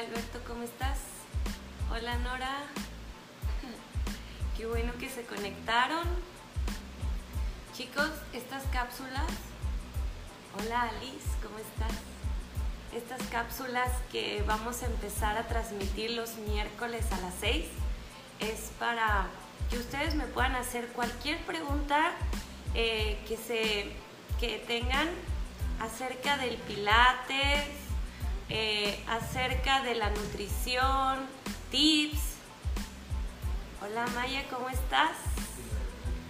Alberto, ¿cómo estás? Hola Nora. Qué bueno que se conectaron. Chicos, estas cápsulas. Hola Alice, ¿cómo estás? Estas cápsulas que vamos a empezar a transmitir los miércoles a las 6 es para que ustedes me puedan hacer cualquier pregunta eh, que, se, que tengan acerca del pilates, eh, acerca de la nutrición, tips. Hola Maya, ¿cómo estás?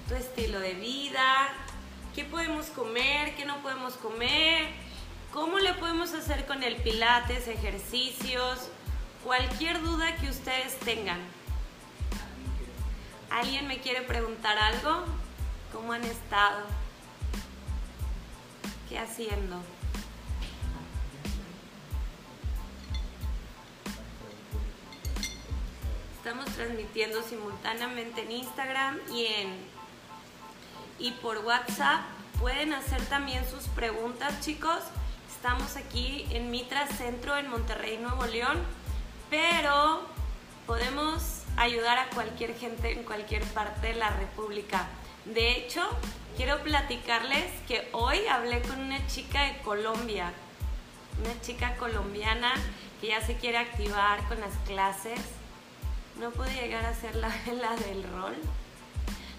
Tu estilo de vida, qué podemos comer, qué no podemos comer, cómo le podemos hacer con el pilates, ejercicios, cualquier duda que ustedes tengan. ¿Alguien me quiere preguntar algo? ¿Cómo han estado? ¿Qué haciendo? Estamos transmitiendo simultáneamente en Instagram y en y por WhatsApp. Pueden hacer también sus preguntas, chicos. Estamos aquí en Mitra Centro en Monterrey, Nuevo León, pero podemos ayudar a cualquier gente en cualquier parte de la República. De hecho, quiero platicarles que hoy hablé con una chica de Colombia, una chica colombiana que ya se quiere activar con las clases no pude llegar a ser la, la del rol.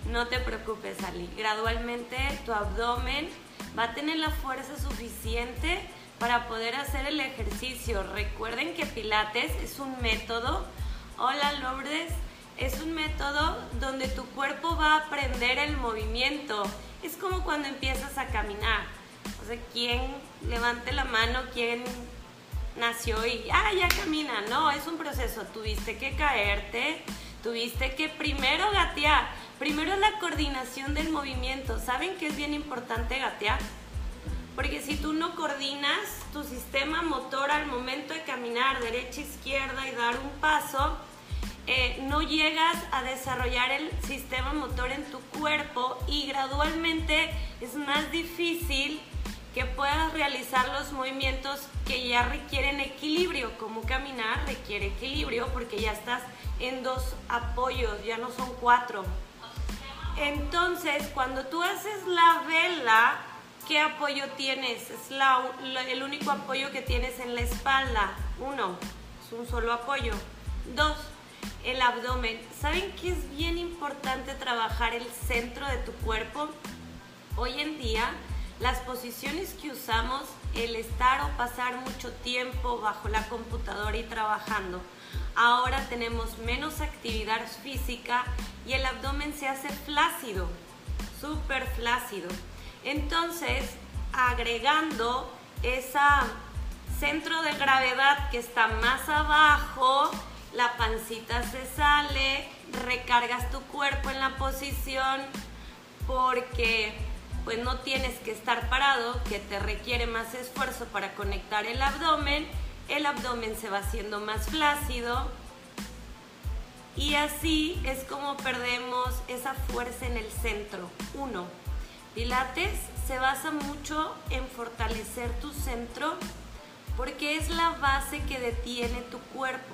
No te preocupes, Ali. Gradualmente tu abdomen va a tener la fuerza suficiente para poder hacer el ejercicio. Recuerden que Pilates es un método. Hola, Lourdes. Es un método donde tu cuerpo va a aprender el movimiento. Es como cuando empiezas a caminar. O sea, ¿quién levante la mano? ¿Quién nació y ah, ya camina. No, es un proceso. Tuviste que caerte, tuviste que primero gatear. Primero la coordinación del movimiento. ¿Saben que es bien importante gatear? Porque si tú no coordinas tu sistema motor al momento de caminar derecha, izquierda y dar un paso, eh, no llegas a desarrollar el sistema motor en tu cuerpo y gradualmente es más difícil que puedas realizar los movimientos que ya requieren equilibrio, como caminar requiere equilibrio porque ya estás en dos apoyos, ya no son cuatro. Entonces, cuando tú haces la vela, ¿qué apoyo tienes? Es el único apoyo que tienes en la espalda. Uno, es un solo apoyo. Dos, el abdomen. ¿Saben que es bien importante trabajar el centro de tu cuerpo? Hoy en día las posiciones que usamos, el estar o pasar mucho tiempo bajo la computadora y trabajando. Ahora tenemos menos actividad física y el abdomen se hace flácido, súper flácido. Entonces, agregando ese centro de gravedad que está más abajo, la pancita se sale, recargas tu cuerpo en la posición porque pues no tienes que estar parado, que te requiere más esfuerzo para conectar el abdomen, el abdomen se va haciendo más flácido y así es como perdemos esa fuerza en el centro. Uno, Pilates se basa mucho en fortalecer tu centro porque es la base que detiene tu cuerpo.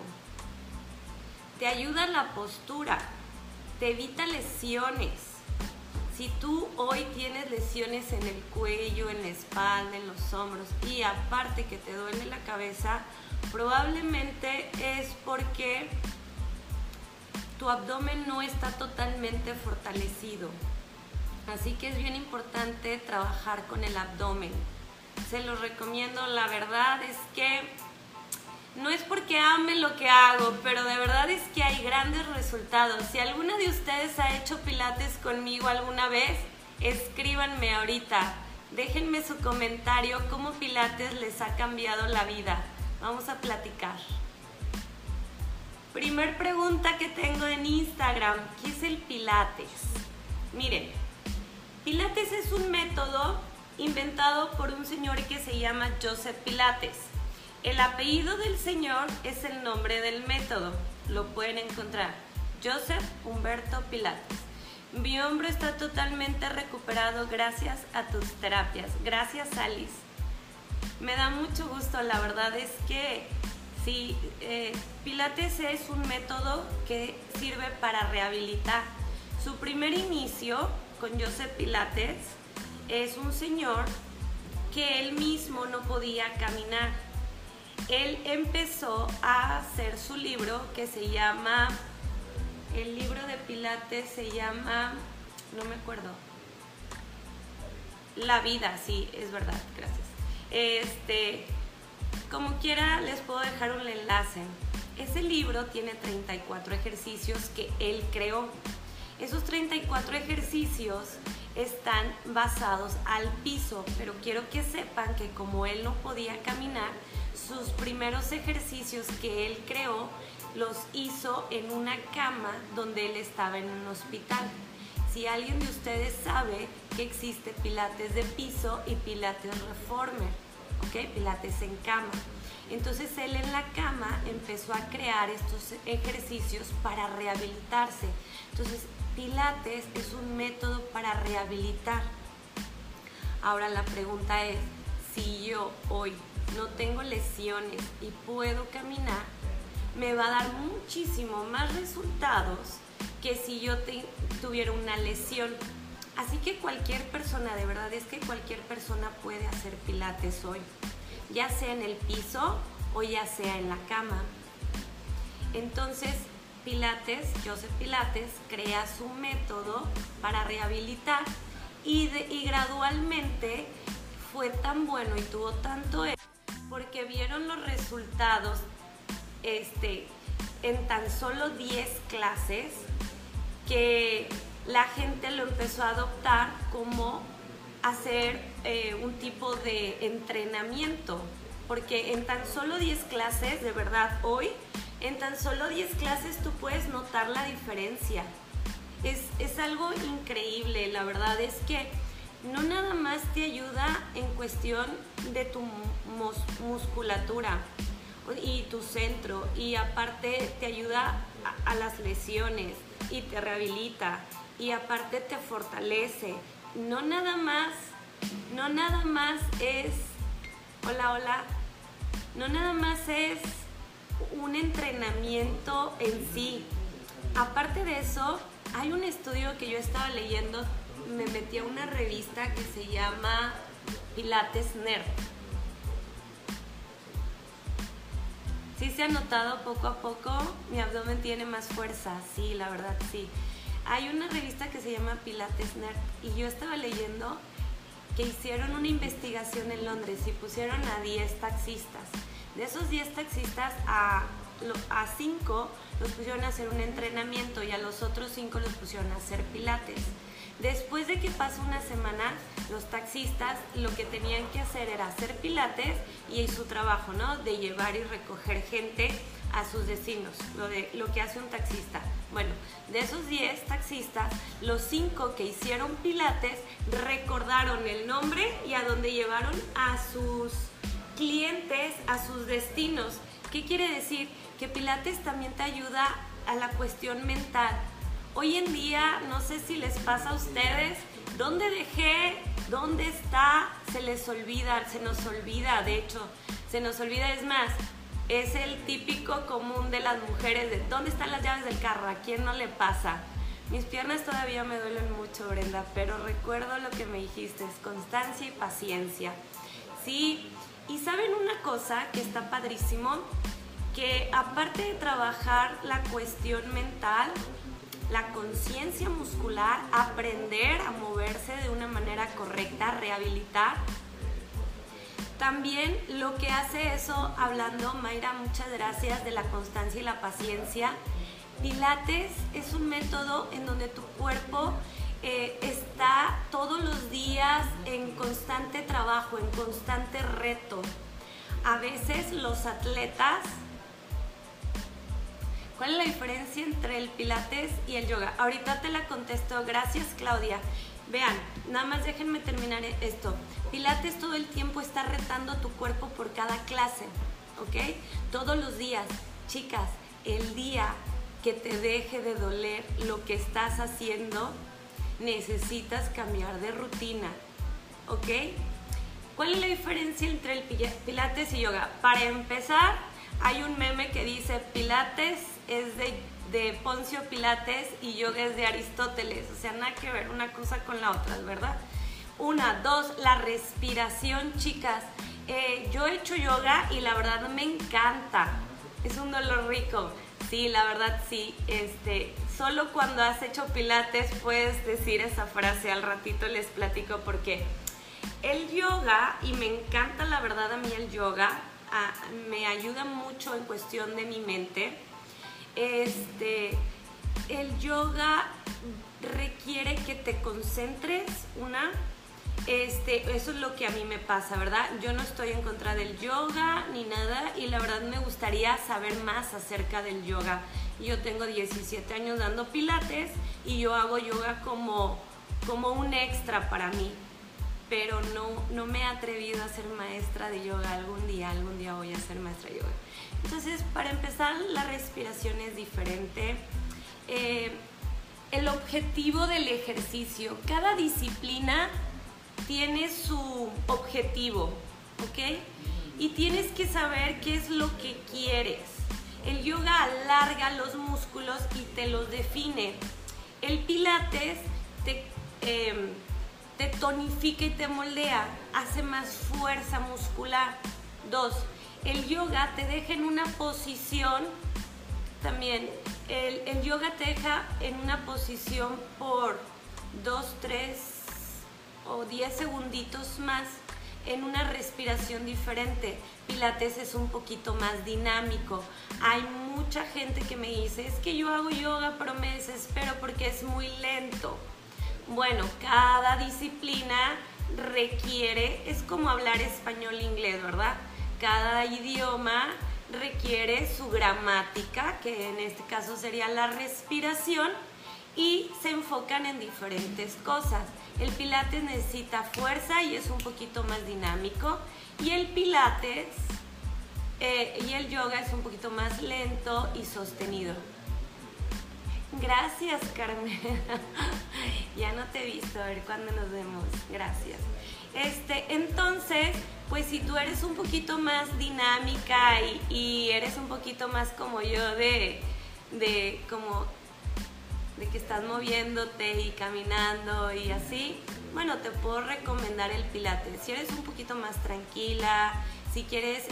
Te ayuda la postura, te evita lesiones si tú hoy tienes lesiones en el cuello, en la espalda, en los hombros y aparte que te duele la cabeza, probablemente es porque tu abdomen no está totalmente fortalecido. Así que es bien importante trabajar con el abdomen. Se los recomiendo, la verdad es que no es porque ame lo que hago, pero de verdad es que hay grandes resultados. Si alguna de ustedes ha hecho pilates conmigo alguna vez, escríbanme ahorita. Déjenme su comentario cómo pilates les ha cambiado la vida. Vamos a platicar. Primer pregunta que tengo en Instagram, ¿qué es el pilates? Miren, pilates es un método inventado por un señor que se llama Joseph Pilates El apellido del señor es el nombre del método. Lo pueden encontrar. Joseph Humberto Pilates. Mi hombro está totalmente recuperado gracias a tus terapias. Gracias, Alice. Me da mucho gusto, la verdad es que sí, eh, Pilates es un método que sirve para rehabilitar. Su primer inicio con Joseph Pilates es un señor que él mismo no podía caminar. Él empezó a hacer su libro que se llama el libro de Pilates se llama, no me acuerdo. La vida, sí, es verdad, gracias. Este, como quiera, les puedo dejar un enlace. Ese libro tiene 34 ejercicios que él creó. Esos 34 ejercicios están basados al piso, pero quiero que sepan que como él no podía caminar, sus primeros ejercicios que él creó los hizo en una cama donde él estaba en un hospital. Si alguien de ustedes sabe que existe pilates de piso y pilates reformer, ¿ok? Pilates en cama. Entonces él en la cama empezó a crear estos ejercicios para rehabilitarse. Entonces pilates es un método para rehabilitar. Ahora la pregunta es, si yo hoy no tengo lesiones y puedo caminar, me va a dar muchísimo más resultados que si yo tuviera una lesión. Así que cualquier persona, de verdad es que cualquier persona puede hacer pilates hoy, ya sea en el piso o ya sea en la cama. Entonces, Pilates, Joseph Pilates, crea su método para rehabilitar y, y gradualmente fue tan bueno y tuvo tanto éxito porque vieron los resultados este, en tan solo 10 clases que la gente lo empezó a adoptar como hacer eh, un tipo de entrenamiento. Porque en tan solo 10 clases, de verdad, hoy, en tan solo 10 clases tú puedes notar la diferencia. Es, es algo increíble, la verdad es que no nada más te ayuda en cuestión de tu musculatura, y tu centro y aparte te ayuda a, las lesiones y te rehabilita y aparte te fortalece. No nada más, no nada más es, hola, hola, no nada más es un entrenamiento en sí. Aparte de eso, hay un estudio que yo estaba leyendo, me metí a una revista que se llama Pilates Nerd Sí se ha notado poco a poco, mi abdomen tiene más fuerza, sí, la verdad, sí. Hay una revista que se llama Pilates Nerd y yo estaba leyendo que hicieron una investigación en Londres y pusieron a 10 taxistas. De esos 10 taxistas, a, a 5 los pusieron a hacer un entrenamiento y a los otros 5 los pusieron a hacer pilates. Después de que pasó una semana, los taxistas lo que tenían que hacer era hacer pilates y su trabajo, ¿no? De llevar y recoger gente a sus destinos, lo, de, lo que hace un taxista. Bueno, de esos 10 taxistas, los 5 que hicieron pilates recordaron el nombre y a dónde llevaron a sus clientes a sus destinos. ¿Qué quiere decir? Que pilates también te ayuda a la cuestión mental Hoy en día, no sé si les pasa a ustedes, ¿dónde dejé? ¿Dónde está? Se les olvida, se nos olvida, de hecho, se nos olvida, es más, es el típico común de las mujeres de ¿dónde están las llaves del carro? ¿A quién no le pasa? Mis piernas todavía me duelen mucho, Brenda, pero recuerdo lo que me dijiste, es constancia y paciencia. Sí, y saben una cosa que está padrísimo, que aparte de trabajar la cuestión mental, la conciencia muscular, aprender a moverse de una manera correcta, rehabilitar. También lo que hace eso, hablando, Mayra, muchas gracias, de la constancia y la paciencia. Pilates es un método en donde tu cuerpo eh, está todos los días en constante trabajo, en constante reto. A veces los atletas ¿Cuál es la diferencia entre el pilates y el yoga? Ahorita te la contesto. Gracias, Claudia. Vean, nada más déjenme terminar esto. Pilates todo el tiempo está retando tu cuerpo por cada clase. ¿ok? Todos los días, chicas, el día que te deje de doler lo que estás haciendo, necesitas cambiar de rutina, ¿ok? ¿Cuál es la diferencia entre el pilates y yoga? Para empezar, hay un meme que dice pilates es de, de Poncio Pilates y yoga es de Aristóteles, o sea, nada que ver una cosa con la otra, ¿verdad? Una, dos, la respiración, chicas. Eh, yo he hecho yoga y la verdad me encanta. Es un dolor rico. Sí, la verdad sí. Este, solo cuando has hecho pilates puedes decir esa frase. Al ratito les platico por qué. El yoga, y me encanta la verdad a mí el yoga, ah, me ayuda mucho en cuestión de mi mente. Este, el yoga requiere que te concentres, una, este, eso es lo que a mí me pasa, ¿verdad? Yo no estoy en contra del yoga ni nada y la verdad me gustaría saber más acerca del yoga. Yo tengo 17 años dando pilates y yo hago yoga como, como un extra para mí, pero no, no me he atrevido a ser maestra de yoga algún día, algún día voy a ser maestra de yoga. Entonces, para empezar, la respiración es diferente. Eh, el objetivo del ejercicio, cada disciplina tiene su objetivo, ¿ok? Y tienes que saber qué es lo que quieres. El yoga alarga los músculos y te los define. El pilates te, em, te tonifica y te moldea, hace más fuerza muscular. Dos, el yoga te deja en una posición, también, el, yoga te deja en una posición por dos, tres, o 10 segunditos más en una respiración diferente. Pilates es un poquito más dinámico. Hay mucha gente que me dice, es que yo hago yoga pero me desespero porque es muy lento. Bueno, cada disciplina requiere, es como hablar español inglés, ¿verdad? Cada idioma requiere su gramática, que en este caso sería la respiración, y se enfocan en diferentes cosas. El pilates necesita fuerza y es un poquito más dinámico. Y el pilates eh, y el yoga es un poquito más lento y sostenido. Gracias, Carmen. ya no te he visto, a ver cuándo nos vemos. Gracias. Este, entonces, pues si tú eres un poquito más dinámica y, y eres un poquito más como yo de, de como de que estás moviéndote y caminando y así, bueno, te puedo recomendar el pilates. Si eres un poquito más tranquila, si quieres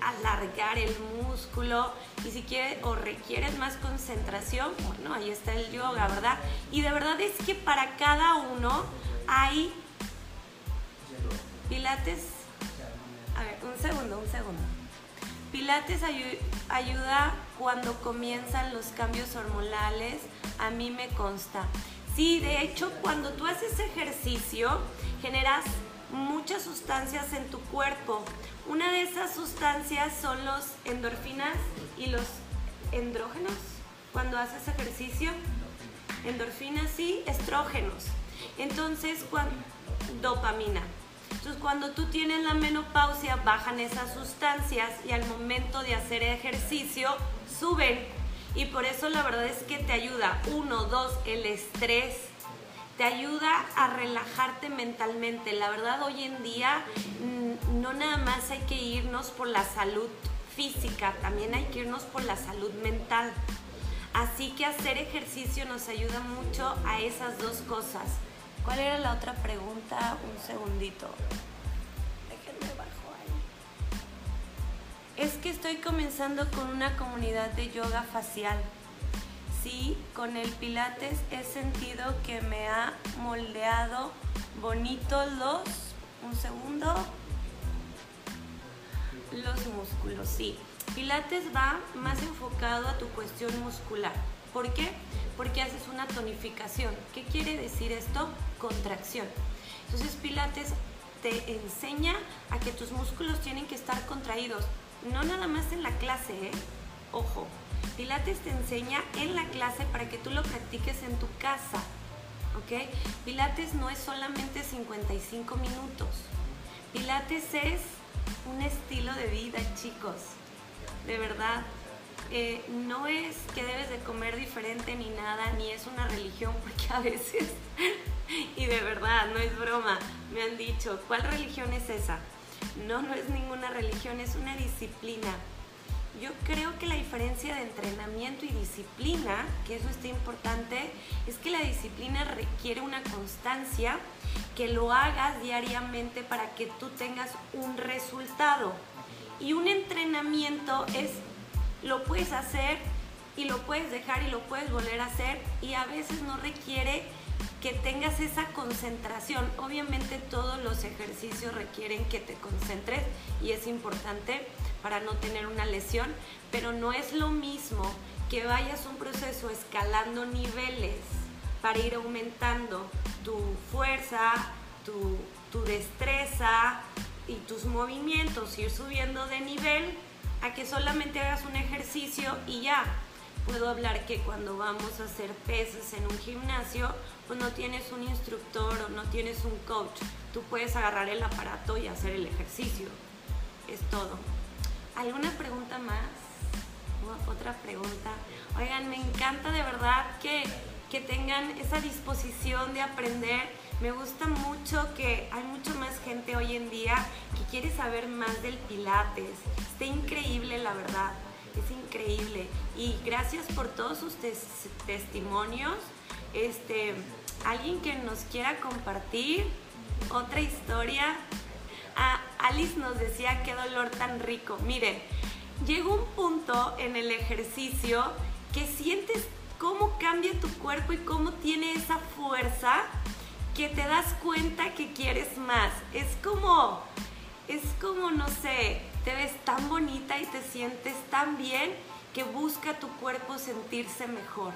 alargar el músculo y si quieres o requieres más concentración, bueno, ahí está el yoga, ¿verdad? Y de verdad es que para cada uno hay pilates. A ver, un segundo, un segundo. Pilates ayuda cuando comienzan los cambios hormonales, a mí me consta. Sí, de hecho, cuando tú haces ejercicio, generas muchas sustancias en tu cuerpo. Una de esas sustancias son los endorfinas y los endrógenos. Cuando haces ejercicio, endorfinas y estrógenos. Entonces, cuando, dopamina. Entonces, cuando tú tienes la menopausia, bajan esas sustancias y al momento de hacer ejercicio, suben y por eso la verdad es que te ayuda, uno, dos, el estrés, te ayuda a relajarte mentalmente. La verdad hoy en día mm, no nada más hay que irnos por la salud física, también hay que irnos por la salud mental. Así que hacer ejercicio nos ayuda mucho a esas dos cosas. ¿Cuál era la otra pregunta? Un segundito. Es que estoy comenzando con una comunidad de yoga facial. Sí, con el Pilates he sentido que me ha moldeado bonito los, un segundo, los músculos, sí. Pilates va más enfocado a tu cuestión muscular. ¿Por qué? Porque haces una tonificación. ¿Qué quiere decir esto? Contracción. Entonces Pilates te enseña a que tus músculos tienen que estar contraídos no nada más en la clase, ¿eh? Ojo, Pilates te enseña en la clase para que tú lo practiques en tu casa, ¿ok? Pilates no es solamente 55 minutos. Pilates es un estilo de vida, chicos. de verdad. Eh, no es que debes de comer diferente ni nada, ni es una religión, porque a veces, y de verdad, no es broma, me han dicho, ¿cuál religión es esa? No, no es ninguna religión, es una disciplina. Yo creo que la diferencia de entrenamiento y disciplina, que eso está importante, es que la disciplina requiere una constancia, que lo hagas diariamente para que tú tengas un resultado. Y un entrenamiento es, lo puedes hacer y lo puedes dejar y lo puedes volver a hacer y a veces no requiere que tengas esa concentración. Obviamente todos los ejercicios requieren que te concentres y es importante para no tener una lesión, pero no es lo mismo que vayas un proceso escalando niveles para ir aumentando tu fuerza, tu, tu destreza, y tus movimientos, ir subiendo de nivel a que solamente hagas un ejercicio y ya. Puedo hablar que cuando vamos a hacer pesas en un gimnasio, pues no tienes un instructor o no tienes un coach. Tú puedes agarrar el aparato y hacer el ejercicio. Es todo. ¿Alguna pregunta más? Otra pregunta. Oigan, me encanta de verdad que, que tengan esa disposición de aprender me gusta mucho que hay mucho más gente hoy en día que quiere saber más del Pilates. Está increíble, la verdad. Es increíble. Y gracias por todos sus testimonios. Este, alguien que nos quiera compartir otra historia. Ah, Alice nos decía qué dolor tan rico. Miren, llegó un punto en el ejercicio que sientes cómo cambia tu cuerpo y cómo tiene esa fuerza que te das cuenta que quieres más. Es como, es como, no sé, te ves tan bonita y te sientes tan bien que busca tu cuerpo sentirse mejor.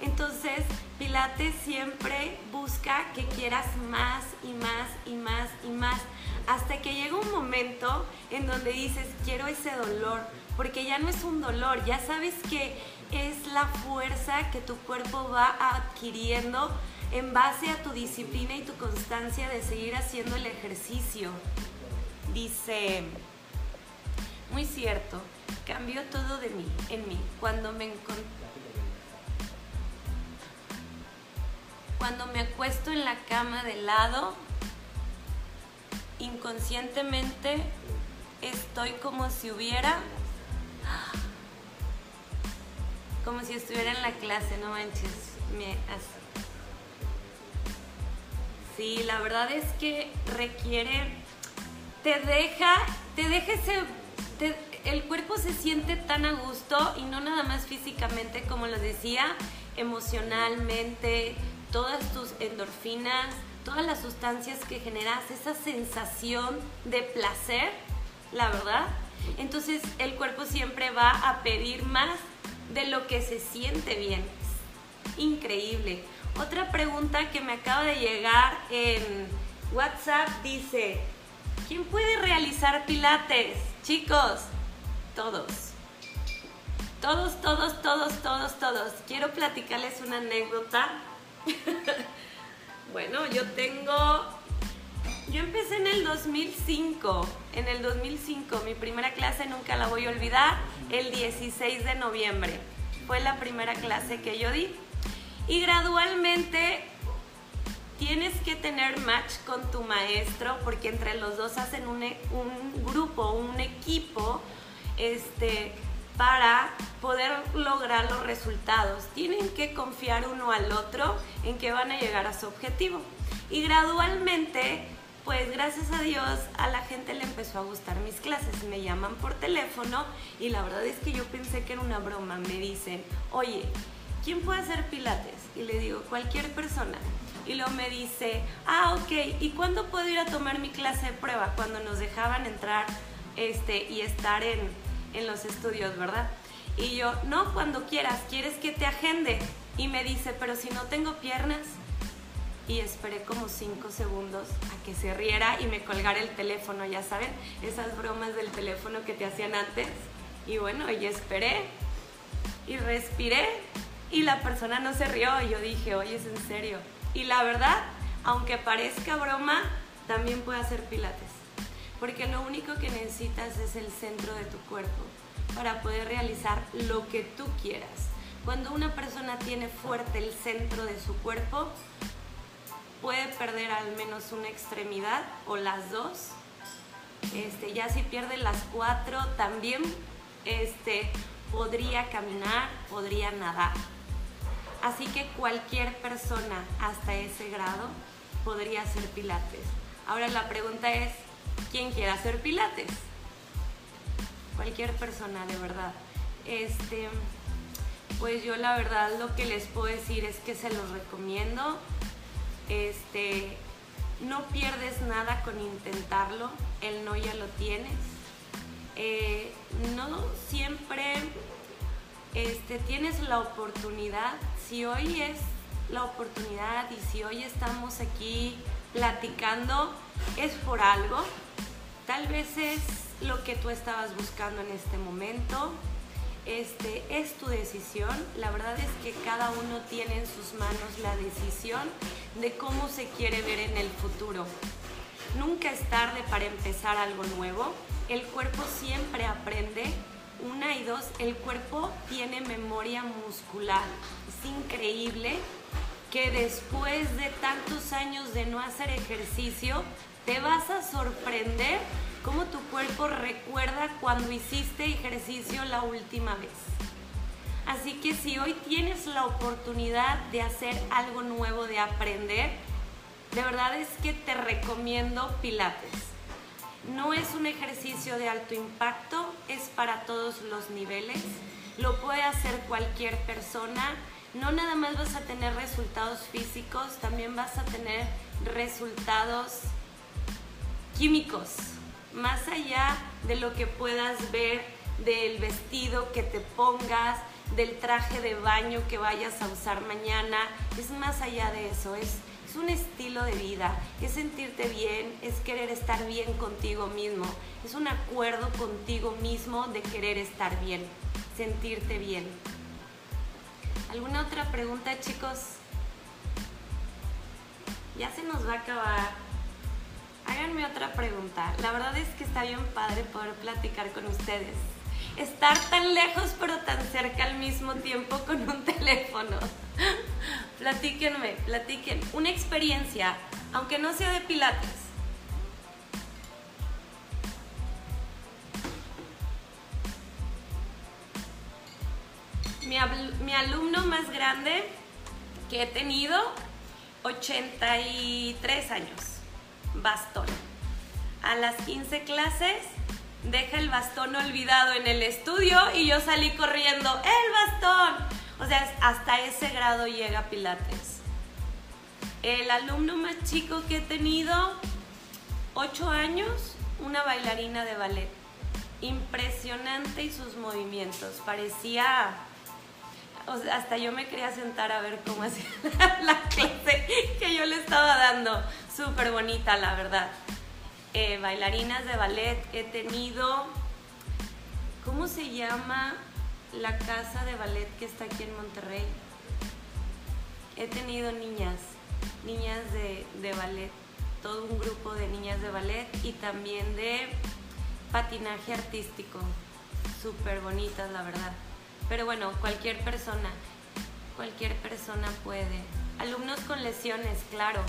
Entonces, Pilates siempre busca que quieras más y más y más y más, hasta que llega un momento en donde dices, quiero ese dolor, porque ya no es un dolor, ya sabes que es la fuerza que tu cuerpo va adquiriendo en base a tu disciplina y tu constancia de seguir haciendo el ejercicio. Dice, muy cierto, cambió todo de mí, en mí, cuando me cuando me acuesto en la cama de lado, inconscientemente estoy como si hubiera como si estuviera en la clase, no manches, me Sí, la verdad es que requiere, te deja, te deja ese, el cuerpo se siente tan a gusto y no nada más físicamente, como lo decía, emocionalmente, todas tus endorfinas, todas las sustancias que generas, esa sensación de placer, la verdad. Entonces el cuerpo siempre va a pedir más de lo que se siente bien. Increíble. Otra pregunta que me acaba de llegar en WhatsApp dice, ¿quién puede realizar pilates? Chicos, todos. Todos, todos, todos, todos, todos. Quiero platicarles una anécdota. bueno, yo tengo... Yo empecé en el 2005. En el 2005, mi primera clase nunca la voy a olvidar, el 16 de noviembre. Fue la primera clase que yo di. Y gradualmente tienes que tener match con tu maestro porque entre los dos hacen un, e, un grupo, un equipo, este, para poder lograr los resultados. Tienen que confiar uno al otro en que van a llegar a su objetivo. Y gradualmente, pues gracias a Dios, a la gente le empezó a gustar mis clases. Me llaman por teléfono y la verdad es que yo pensé que era una broma. Me dicen, oye, ¿quién puede hacer pilates? Y le digo, cualquier persona. Y luego me dice, ah, ok, ¿y cuándo puedo ir a tomar mi clase de prueba? Cuando nos dejaban entrar este, y estar en, en los estudios, ¿verdad? Y yo, no, cuando quieras, ¿quieres que te agende? Y me dice, pero si no tengo piernas. Y esperé como cinco segundos a que se riera y me colgara el teléfono, ya saben, esas bromas del teléfono que te hacían antes. Y bueno, y esperé y respiré y la persona no se rió y yo dije, oye, es en serio. Y la verdad, aunque parezca broma, también puede hacer pilates. Porque lo único que necesitas es el centro de tu cuerpo. para poder realizar lo que tú quieras. Cuando una persona tiene fuerte el centro de su cuerpo, puede perder al menos una extremidad o las dos. Este, ya si pierde las cuatro, también este, podría caminar, podría nadar. Así que cualquier persona hasta ese grado podría hacer pilates. Ahora la pregunta es, ¿quién quiere hacer pilates? Cualquier persona, de verdad. Este, pues yo la verdad lo que les puedo decir es que se los recomiendo. Este, no pierdes nada con intentarlo, el no ya lo tienes. Eh, no siempre este, tienes la oportunidad, si hoy es la oportunidad y si hoy estamos aquí platicando, es por algo. Tal vez es lo que tú estabas buscando en este momento. Este, es tu decisión. La verdad es que cada uno tiene en sus manos la decisión de cómo se quiere ver en el futuro. Nunca es tarde para empezar algo nuevo. El cuerpo siempre aprende una y dos, el cuerpo tiene memoria muscular. Es increíble que después de tantos años de no hacer ejercicio, te vas a sorprender cómo tu cuerpo recuerda cuando hiciste ejercicio la última vez. Así que si hoy tienes la oportunidad de hacer algo nuevo, de aprender, de verdad es que te recomiendo Pilates. No es un ejercicio de alto impacto, es para todos los niveles. Lo puede hacer cualquier persona. No nada más vas a tener resultados físicos, también vas a tener resultados químicos. Más allá de lo que puedas ver del vestido que te pongas, del traje de baño que vayas a usar mañana, es más allá de eso, es es un estilo de vida, es sentirte bien, es querer estar bien contigo mismo, es un acuerdo contigo mismo de querer estar bien, sentirte bien. ¿Alguna otra pregunta, chicos? Ya se nos va a acabar. Háganme otra pregunta. La verdad es que está bien padre poder platicar con ustedes. Estar tan lejos pero tan cerca al mismo tiempo con un teléfono. Platíquenme, platiquen una experiencia, aunque no sea de pilates. Mi, mi alumno más grande que he tenido, 83 años, bastón. A las 15 clases deja el bastón olvidado en el estudio y yo salí corriendo, el bastón. O sea, hasta ese grado llega Pilates. El alumno más chico que he tenido, 8 años, una bailarina de ballet. Impresionante y sus movimientos. Parecía, hasta yo me quería sentar a ver cómo hacía la clase que yo le estaba dando. Súper bonita, la verdad. Eh, bailarinas de ballet he tenido, ¿cómo se llama? La casa de ballet que está aquí en Monterrey. He tenido niñas, niñas de, ballet, todo un grupo de niñas de ballet y también de patinaje artístico. Súper bonitas, la verdad. Pero bueno, cualquier persona, cualquier persona puede. Alumnos con lesiones, claro.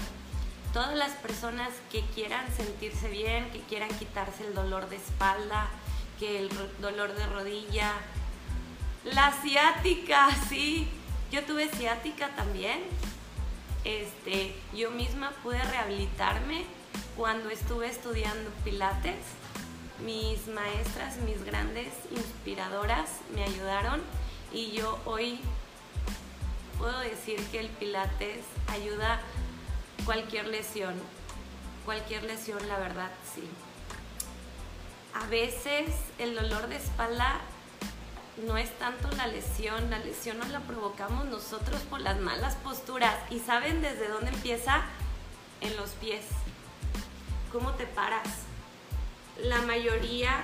Todas las personas que quieran sentirse bien, que quieran quitarse el dolor de espalda, que el dolor de rodilla, la ciática, sí. Yo tuve ciática también. Este, yo misma pude rehabilitarme cuando estuve estudiando pilates. Mis maestras, mis grandes inspiradoras me ayudaron y yo hoy puedo decir que el pilates ayuda cualquier lesión. Cualquier lesión, la verdad, sí. A veces el dolor de espalda no es tanto la lesión, la lesión nos la provocamos nosotros por las malas posturas. ¿Y saben desde dónde empieza? En los pies. ¿Cómo te paras? La mayoría,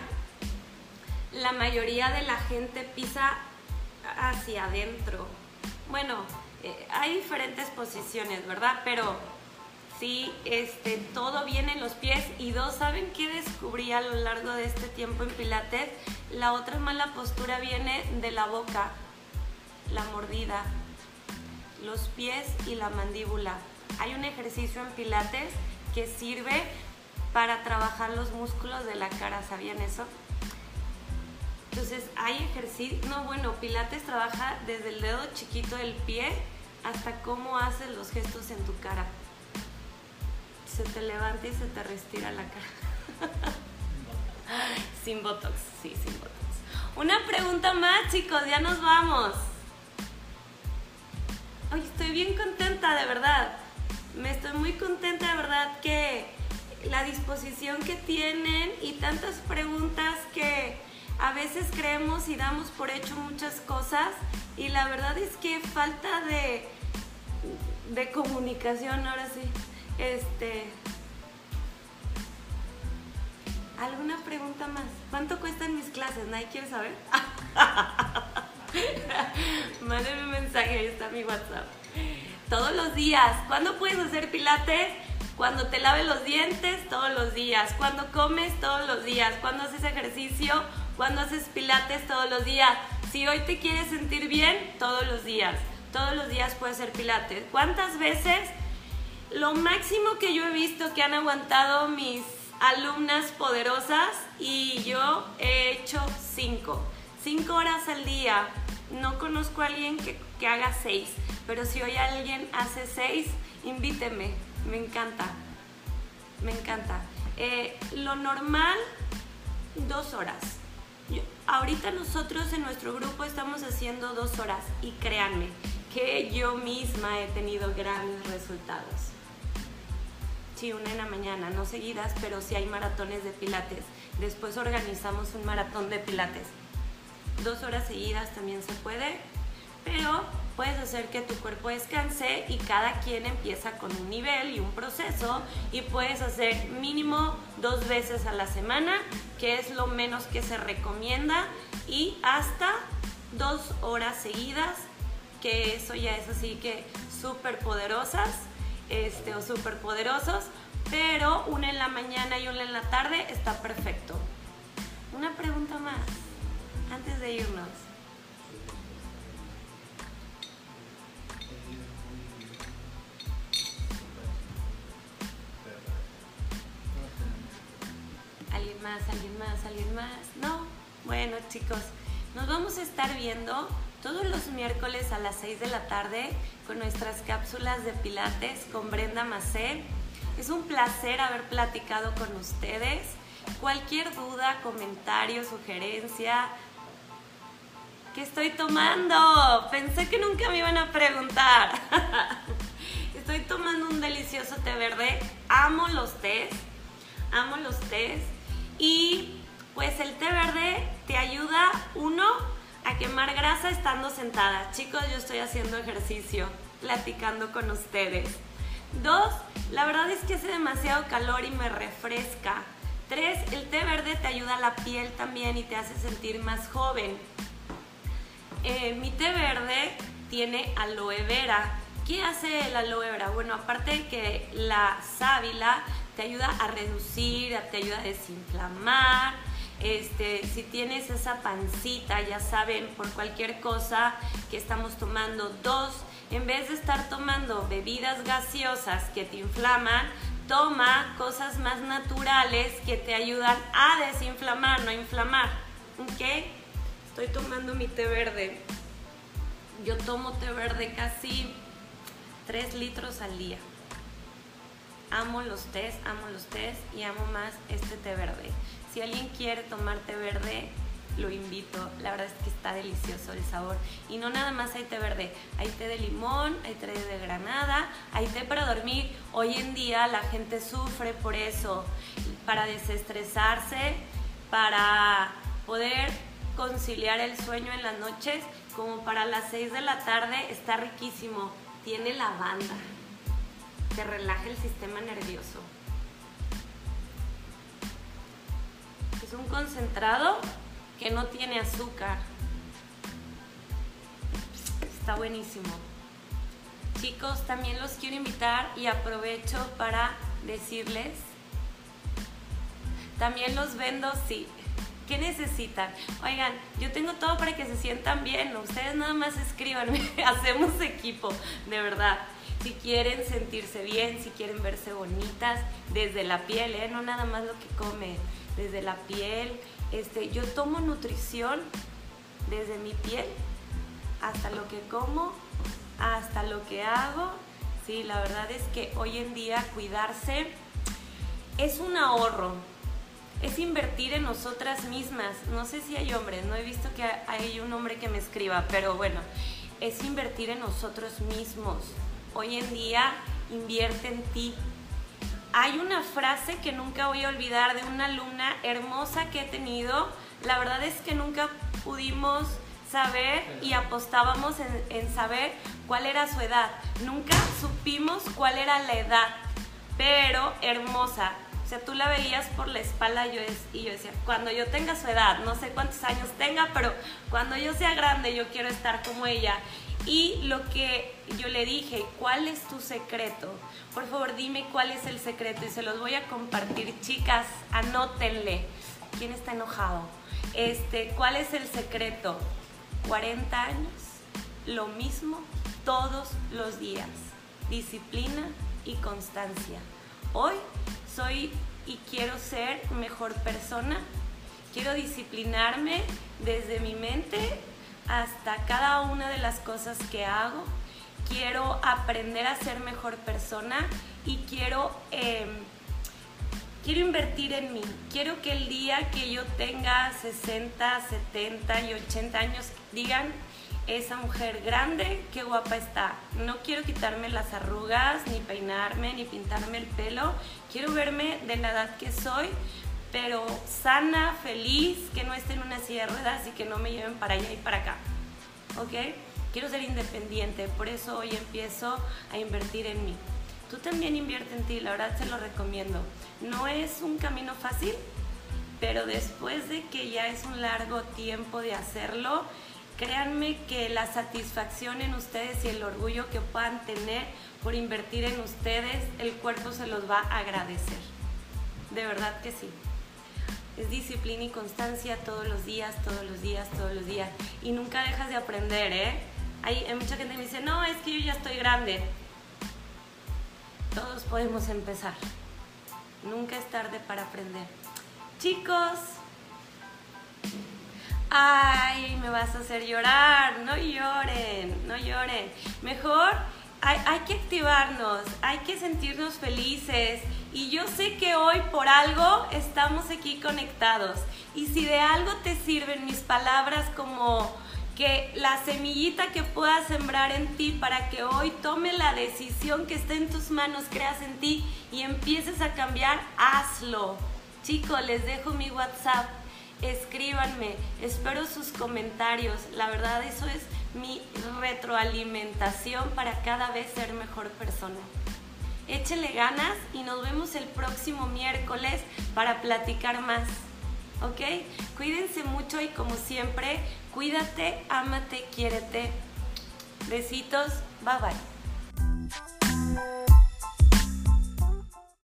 la mayoría de la gente pisa hacia adentro. Bueno, eh, hay diferentes posiciones, ¿verdad? Pero Sí, este, todo viene en los pies. Y dos, ¿saben qué descubrí a lo largo de este tiempo en Pilates? La otra mala postura viene de la boca, la mordida, los pies y la mandíbula. Hay un ejercicio en Pilates que sirve para trabajar los músculos de la cara, ¿sabían eso? Entonces hay ejercicio, no bueno, Pilates trabaja desde el dedo chiquito del pie hasta cómo haces los gestos en tu cara. Se te levanta y se te respira la cara. sin botox, sí, sin botox. Una pregunta más, chicos, ya nos vamos. Ay, estoy bien contenta, de verdad. Me estoy muy contenta, de verdad, que la disposición que tienen y tantas preguntas que a veces creemos y damos por hecho muchas cosas y la verdad es que falta de, de comunicación, ahora sí. Este, ¿Alguna pregunta más? ¿Cuánto cuestan mis clases? ¿Nadie quiere saber? Mándenme un mensaje, ahí está mi WhatsApp. Todos los días. ¿Cuándo puedes hacer pilates? Cuando te laves los dientes, todos los días. Cuando comes, todos los días. Cuando haces ejercicio, cuando haces pilates, todos los días. Si hoy te quieres sentir bien, todos los días. Todos los días puedes hacer pilates. ¿Cuántas veces? Lo máximo que yo he visto que han aguantado mis alumnas poderosas y yo he hecho cinco. Cinco horas al día. No conozco a alguien que, que haga seis, pero si hoy alguien hace seis, invíteme me encanta, me encanta. Eh, lo normal, dos horas. ahorita nosotros en nuestro grupo estamos haciendo dos horas y créanme que yo misma he tenido grandes resultados. Sí, una en la mañana, no seguidas, pero sí hay maratones de pilates. Después organizamos un maratón de pilates. Dos horas seguidas también se puede, pero puedes hacer que tu cuerpo descanse y cada quien empieza con un nivel y un proceso y puedes hacer mínimo dos veces a la semana, que es lo menos que se recomienda, y hasta dos horas seguidas, que eso ya es así que súper poderosas este, o súper poderosos, pero una en la mañana y una en la tarde está perfecto. Una pregunta más antes de irnos. ¿Alguien más? ¿Alguien más? ¿Alguien más? No. Bueno, chicos, nos vamos a estar viendo todos los miércoles a las 6 de la tarde con nuestras cápsulas de Pilates con Brenda Macé. Es un placer haber platicado con ustedes. Cualquier duda, comentario, sugerencia, ¿qué estoy tomando? Pensé que nunca me iban a preguntar. estoy tomando un delicioso té verde. Amo los tés. Amo los tés. Y pues el té verde te ayuda, uno, a quemar grasa estando sentada. Chicos, yo estoy haciendo ejercicio, platicando con ustedes. Dos, la verdad es que hace demasiado calor y me refresca. Tres, el té verde te ayuda a la piel también y te hace sentir más joven. Eh, mi té verde tiene aloe vera. ¿Qué hace el aloe vera? Bueno, aparte de que la sábila te ayuda a reducir, te ayuda a desinflamar. Este, si tienes esa pancita, ya saben, por cualquier cosa que estamos tomando, dos, en vez de estar tomando bebidas gaseosas que te inflaman, toma cosas más naturales que te ayudan a desinflamar, no a inflamar. ¿Ok? Estoy tomando mi té verde. Yo tomo té verde casi 3 litros al día amo los tés, amo los tés y amo más este té verde. Si alguien quiere tomar té verde, lo invito. La verdad es que está delicioso el sabor. Y no nada más hay té verde, hay té de limón, hay té de granada, hay té para dormir. Hoy en día la gente sufre por eso, para desestresarse, para poder conciliar el sueño en las noches, como para las 6 de la tarde, está riquísimo. Tiene lavanda te relaja el sistema nervioso. Es un concentrado que no tiene azúcar. Está buenísimo. Chicos, también los quiero invitar y aprovecho para decirles, también los vendo, sí. ¿Qué necesitan? Oigan, yo tengo todo para que se sientan bien. Ustedes nada más escríbanme. Hacemos equipo, de verdad. Si quieren sentirse bien, si quieren verse bonitas, desde la piel, ¿eh? no nada más lo que come, desde la piel. Este, yo tomo nutrición desde mi piel hasta lo que como, hasta lo que hago. Sí, la verdad es que hoy en día cuidarse es un ahorro, es invertir en nosotras mismas. No sé si hay hombres, no he visto que hay un hombre que me escriba, pero bueno, es invertir en nosotros mismos. Hoy en día invierte en ti. Hay una frase que nunca voy a olvidar de una alumna hermosa que he tenido. La verdad es que nunca pudimos saber y apostábamos en, saber cuál era su edad. Nunca supimos cuál era la edad, pero hermosa sea, tú la veías por la espalda yo es, y yo decía, cuando yo tenga su edad, no sé cuántos años tenga, pero cuando yo sea grande yo quiero estar como ella. Y lo que yo le dije, ¿cuál es tu secreto? Por favor, dime cuál es el secreto y se los voy a compartir. Chicas, anótenle. ¿Quién está enojado? Este, ¿cuál es el secreto? 40 años, lo mismo todos los días. Disciplina y constancia. Hoy soy y quiero ser mejor persona. Quiero disciplinarme desde mi mente hasta cada una de las cosas que hago. Quiero aprender a ser mejor persona y quiero, em, quiero invertir en mí. Quiero que el día que yo tenga 60, 70 y 80 años digan, esa mujer grande, qué guapa está. No quiero quitarme las arrugas, ni peinarme, ni pintarme el pelo. Quiero verme de la edad que soy, pero sana, feliz, que no esté en una silla de ruedas y que no me lleven para allá y para acá. ¿Ok? Quiero ser independiente, por eso hoy empiezo a invertir en mí. Tú también invierte en ti, la verdad se lo recomiendo. No es un camino fácil, pero después de que ya es un largo tiempo de hacerlo, Créanme que la satisfacción en ustedes y el orgullo que puedan tener por invertir en ustedes, el cuerpo se los va a agradecer. De verdad que sí. Es disciplina y constancia todos los días, todos los días, todos los días. Y nunca dejas de aprender, ¿eh? Hay, mucha gente que me dice, no, es que yo ya estoy grande. Todos podemos empezar. Nunca es tarde para aprender. Chicos, ay, me vas a hacer llorar, no lloren, no lloren. Mejor hay, hay, que activarnos, hay que sentirnos felices. Y yo sé que hoy por algo estamos aquí conectados. Y si de algo te sirven mis palabras como que la semillita que puedas sembrar en ti para que hoy tome la decisión que esté en tus manos, creas en ti y empieces a cambiar, hazlo. Chicos, les dejo mi WhatsApp escríbanme, espero sus comentarios. La verdad, eso es mi retroalimentación para cada vez ser mejor persona échele ganas y nos vemos el próximo miércoles para platicar más. ¿Ok? Cuídense mucho y como siempre, cuídate, ámate, quiérete. Besitos, bye bye.